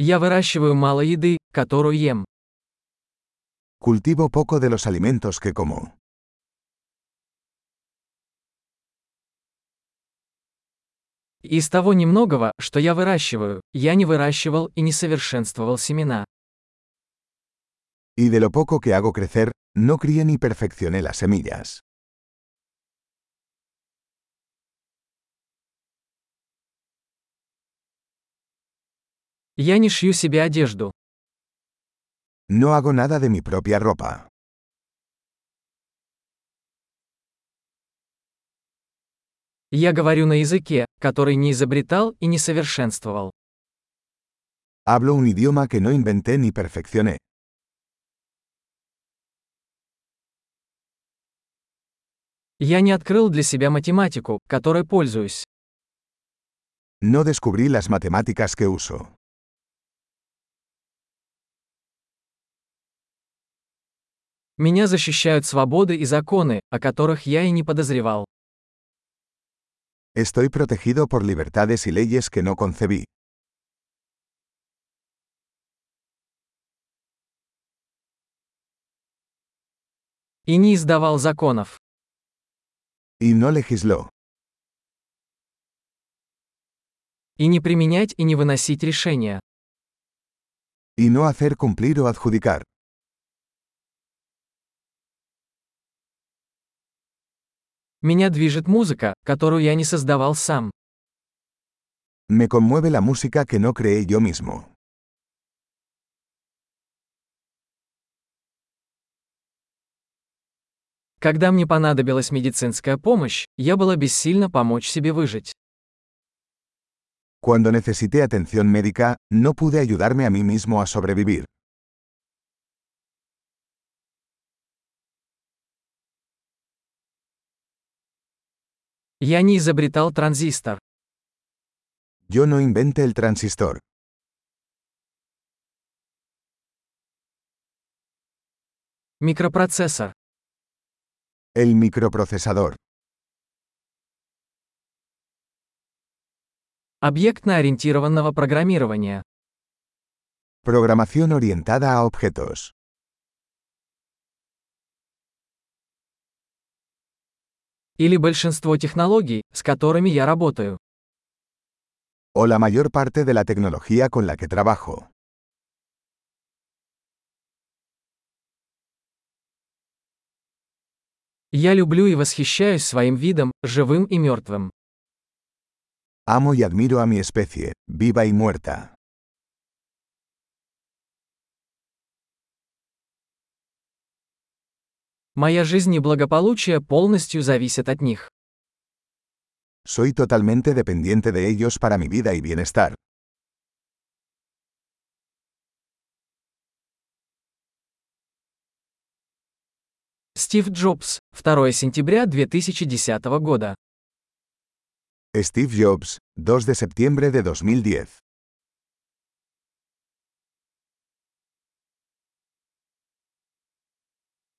Я выращиваю мало еды, которую ем. Cultivo poco de los alimentos que como. Из того немногого, что я выращиваю, я не выращивал и не совершенствовал семена. Y de lo poco que hago crecer, no crié ni perfeccioné las semillas. Я не шью себе одежду. No hago nada de mi propia ropa. Я говорю на языке, который не изобретал и не совершенствовал. Hablo un idioma que no inventé ni perfeccioné. Я не открыл для себя математику, которой пользуюсь. No descubrí las matemáticas que uso. Меня защищают свободы и законы, о которых я и не подозревал. Estoy protegido por libertades y leyes que no concebí. И не издавал законов. Y no legisló. И не применять и не выносить решения. Y no hacer cumplir o adjudicar. Меня движет музыка, которую я не создавал сам. Me conmueve la música que no creé yo mismo. Когда мне понадобилась медицинская помощь, я была бессильна помочь себе выжить. Cuando necesité atención médica, no pude ayudarme a mí mismo a sobrevivir. Я не изобретал транзистор. Yo no inventé el transistor. Микропроцессор. El microprocesador. Объектно-ориентированного программирования. Programación orientada a objetos. Или большинство технологий, с которыми я работаю. O la mayor parte de la tecnología con la que trabajo. Я люблю и восхищаюсь своим видом, живым и мертвым. Amo y admiro a mi especie, viva y muerta. Моя жизнь и благополучие полностью зависят от них. Soy totalmente dependiente de ellos para mi vida y bienestar. Стив Джобс, 2 сентября 2010 года. Steve Jobs, 2 de septiembre de 2010.